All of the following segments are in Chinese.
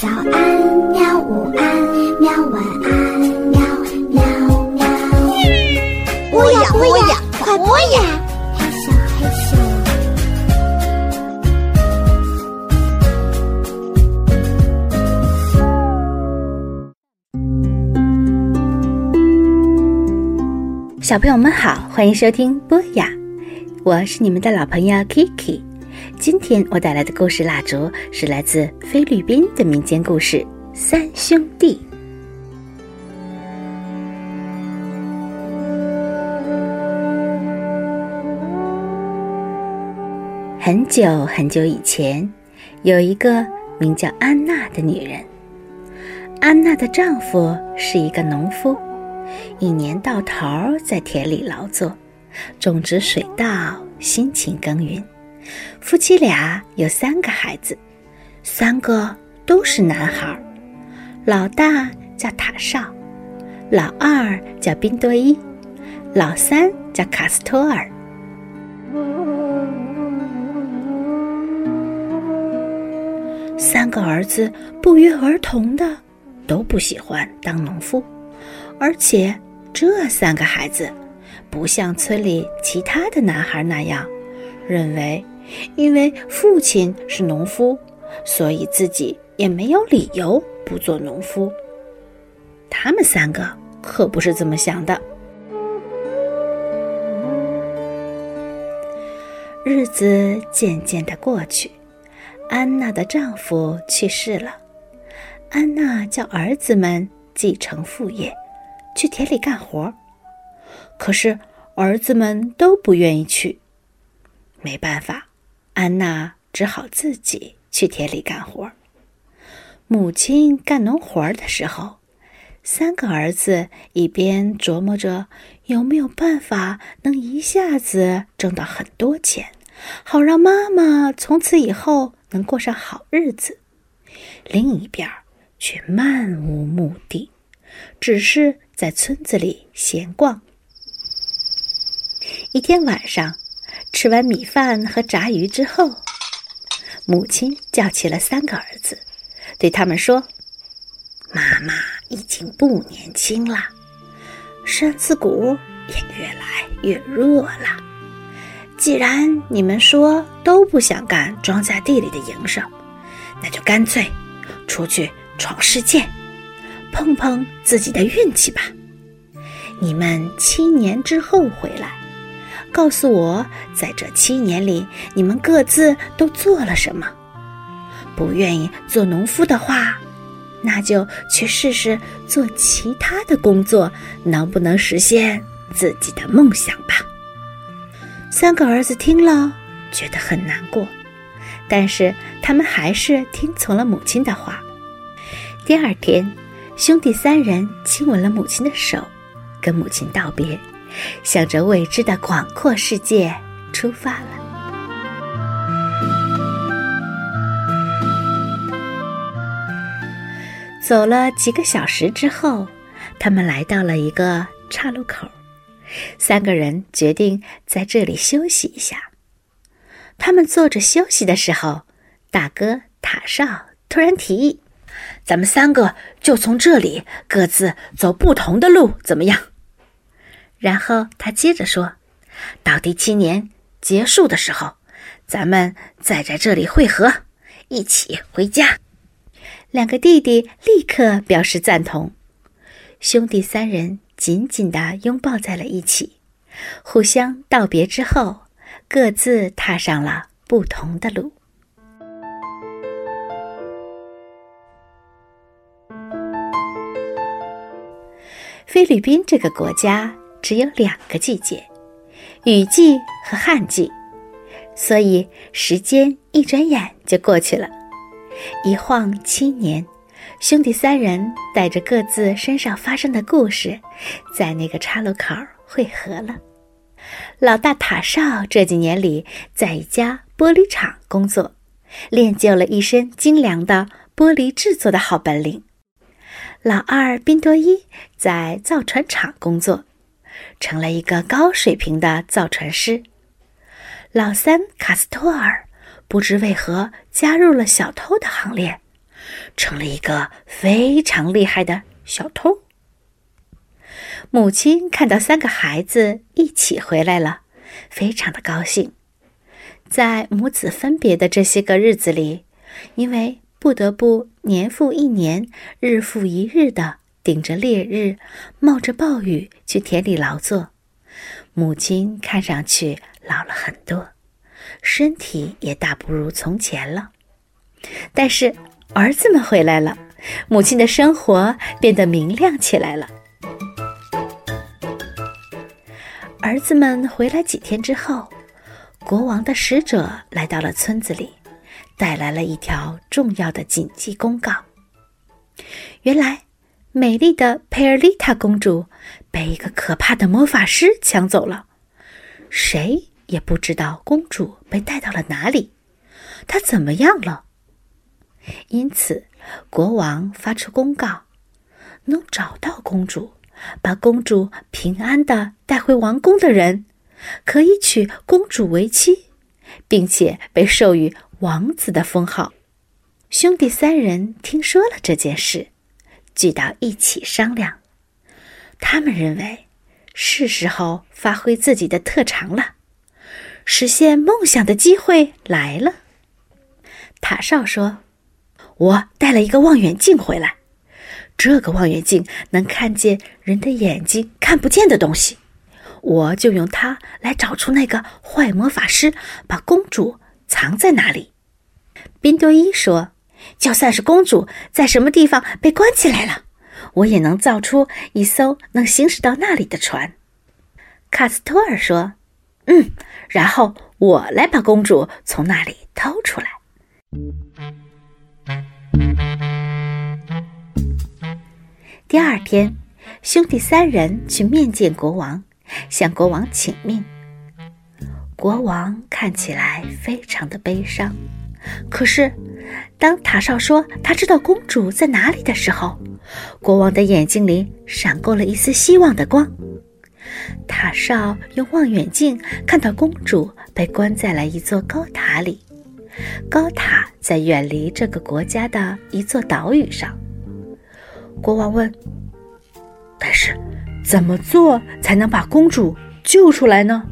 早安，喵！午安，喵！晚安，喵喵喵！播呀播呀，快播呀！嘿咻嘿咻。小朋友们好，欢迎收听波雅，我是你们的老朋友 Kiki。今天我带来的故事蜡烛是来自菲律宾的民间故事《三兄弟》。很久很久以前，有一个名叫安娜的女人。安娜的丈夫是一个农夫，一年到头在田里劳作，种植水稻，辛勤耕耘。夫妻俩有三个孩子，三个都是男孩。老大叫塔绍，老二叫宾多伊，老三叫卡斯托尔。三个儿子不约而同的都不喜欢当农夫，而且这三个孩子不像村里其他的男孩那样认为，因为父亲是农夫，所以自己也没有理由不做农夫。他们三个可不是这么想的。日子渐渐的过去。安娜的丈夫去世了，安娜叫儿子们继承父业，去田里干活。可是儿子们都不愿意去，没办法，安娜只好自己去田里干活。母亲干农活的时候，三个儿子一边琢磨着有没有办法能一下子挣到很多钱，好让妈妈从此以后。能过上好日子，另一边却漫无目的，只是在村子里闲逛。一天晚上，吃完米饭和炸鱼之后，母亲叫起了三个儿子，对他们说：“妈妈已经不年轻了，身子骨也越来越弱了。”既然你们说都不想干庄稼地里的营生，那就干脆出去闯世界，碰碰自己的运气吧。你们七年之后回来，告诉我，在这七年里你们各自都做了什么。不愿意做农夫的话，那就去试试做其他的工作，能不能实现自己的梦想吧。三个儿子听了，觉得很难过，但是他们还是听从了母亲的话。第二天，兄弟三人亲吻了母亲的手，跟母亲道别，向着未知的广阔世界出发了。走了几个小时之后，他们来到了一个岔路口。三个人决定在这里休息一下。他们坐着休息的时候，大哥塔绍突然提议：“咱们三个就从这里各自走不同的路，怎么样？”然后他接着说：“到第七年结束的时候，咱们再在这里汇合，一起回家。”两个弟弟立刻表示赞同。兄弟三人。紧紧地拥抱在了一起，互相道别之后，各自踏上了不同的路。菲律宾这个国家只有两个季节，雨季和旱季，所以时间一转眼就过去了，一晃七年。兄弟三人带着各自身上发生的故事，在那个岔路口汇合了。老大塔绍这几年里在一家玻璃厂工作，练就了一身精良的玻璃制作的好本领。老二宾多伊在造船厂工作，成了一个高水平的造船师。老三卡斯托尔不知为何加入了小偷的行列。成了一个非常厉害的小偷。母亲看到三个孩子一起回来了，非常的高兴。在母子分别的这些个日子里，因为不得不年复一年、日复一日的顶着烈日、冒着暴雨去田里劳作，母亲看上去老了很多，身体也大不如从前了。但是儿子们回来了，母亲的生活变得明亮起来了。儿子们回来几天之后，国王的使者来到了村子里，带来了一条重要的紧急公告。原来，美丽的佩尔丽塔公主被一个可怕的魔法师抢走了，谁也不知道公主被带到了哪里，她怎么样了。因此，国王发出公告：能找到公主。把公主平安的带回王宫的人，可以娶公主为妻，并且被授予王子的封号。兄弟三人听说了这件事，聚到一起商量。他们认为是时候发挥自己的特长了，实现梦想的机会来了。塔少说：“我带了一个望远镜回来。”这个望远镜能看见人的眼睛看不见的东西，我就用它来找出那个坏魔法师把公主藏在哪里。宾多伊说：“就算是公主在什么地方被关起来了，我也能造出一艘能行驶到那里的船。”卡斯托尔说：“嗯，然后我来把公主从那里偷出来。”第二天，兄弟三人去面见国王，向国王请命。国王看起来非常的悲伤，可是当塔少说他知道公主在哪里的时候，国王的眼睛里闪过了一丝希望的光。塔少用望远镜看到公主被关在了一座高塔里，高塔在远离这个国家的一座岛屿上。国王问：“但是，怎么做才能把公主救出来呢？”“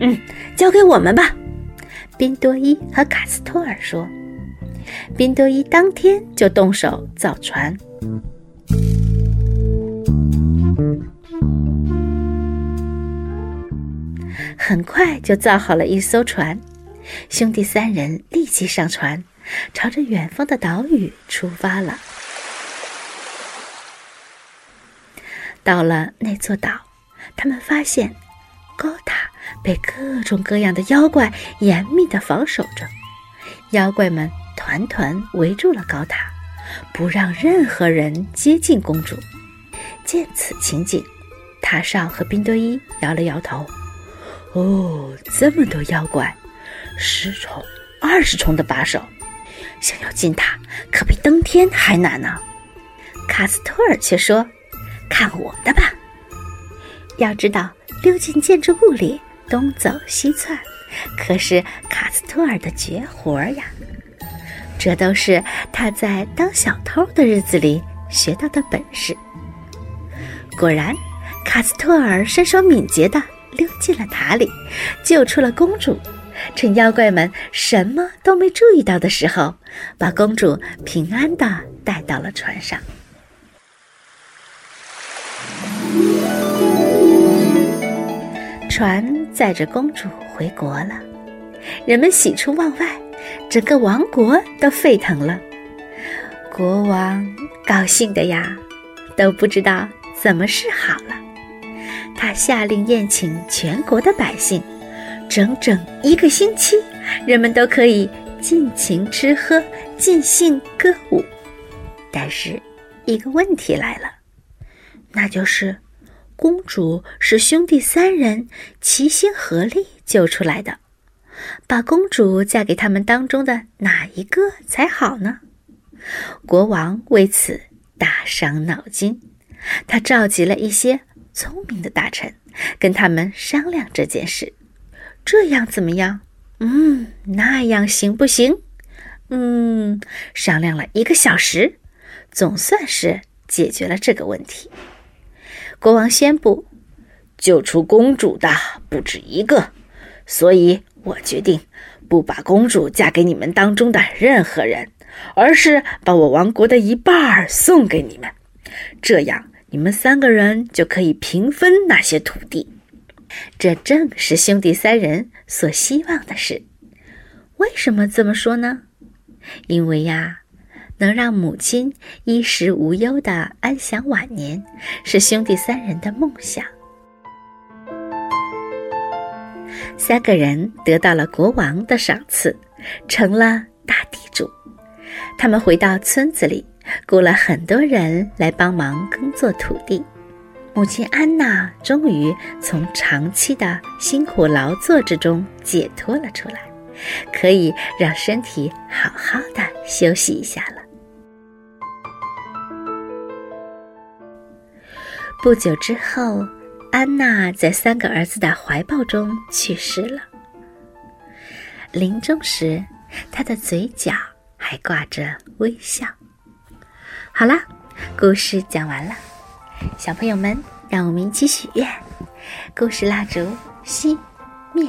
嗯，交给我们吧。”宾多伊和卡斯托尔说。宾多伊当天就动手造船，很快就造好了一艘船。兄弟三人立即上船，朝着远方的岛屿出发了。到了那座岛，他们发现高塔被各种各样的妖怪严密的防守着，妖怪们团团围住了高塔，不让任何人接近公主。见此情景，塔上和宾多伊摇了摇头：“哦，这么多妖怪，十重、二十重的把手，想要进塔可比登天还难呢。”卡斯托尔却说。看我的吧！要知道，溜进建筑物里，东走西窜，可是卡斯托尔的绝活呀！这都是他在当小偷的日子里学到的本事。果然，卡斯托尔身手敏捷地溜进了塔里，救出了公主。趁妖怪们什么都没注意到的时候，把公主平安地带到了船上。船载着公主回国了，人们喜出望外，整个王国都沸腾了。国王高兴的呀，都不知道怎么是好了。他下令宴请全国的百姓，整整一个星期，人们都可以尽情吃喝、尽兴歌舞。但是，一个问题来了，那就是。公主是兄弟三人齐心合力救出来的，把公主嫁给他们当中的哪一个才好呢？国王为此大伤脑筋，他召集了一些聪明的大臣，跟他们商量这件事。这样怎么样？嗯，那样行不行？嗯，商量了一个小时，总算是解决了这个问题。国王宣布，救出公主的不止一个，所以我决定不把公主嫁给你们当中的任何人，而是把我王国的一半儿送给你们，这样你们三个人就可以平分那些土地。这正是兄弟三人所希望的事。为什么这么说呢？因为呀，能让母亲衣食无忧的安享晚年，是兄弟三人的梦想。三个人得到了国王的赏赐，成了大地主。他们回到村子里，雇了很多人来帮忙耕作土地。母亲安娜终于从长期的辛苦劳作之中解脱了出来，可以让身体好好的休息一下了。不久之后，安娜在三个儿子的怀抱中去世了。临终时，她的嘴角还挂着微笑。好啦，故事讲完了。小朋友们，让我们一起许愿。故事蜡烛熄灭。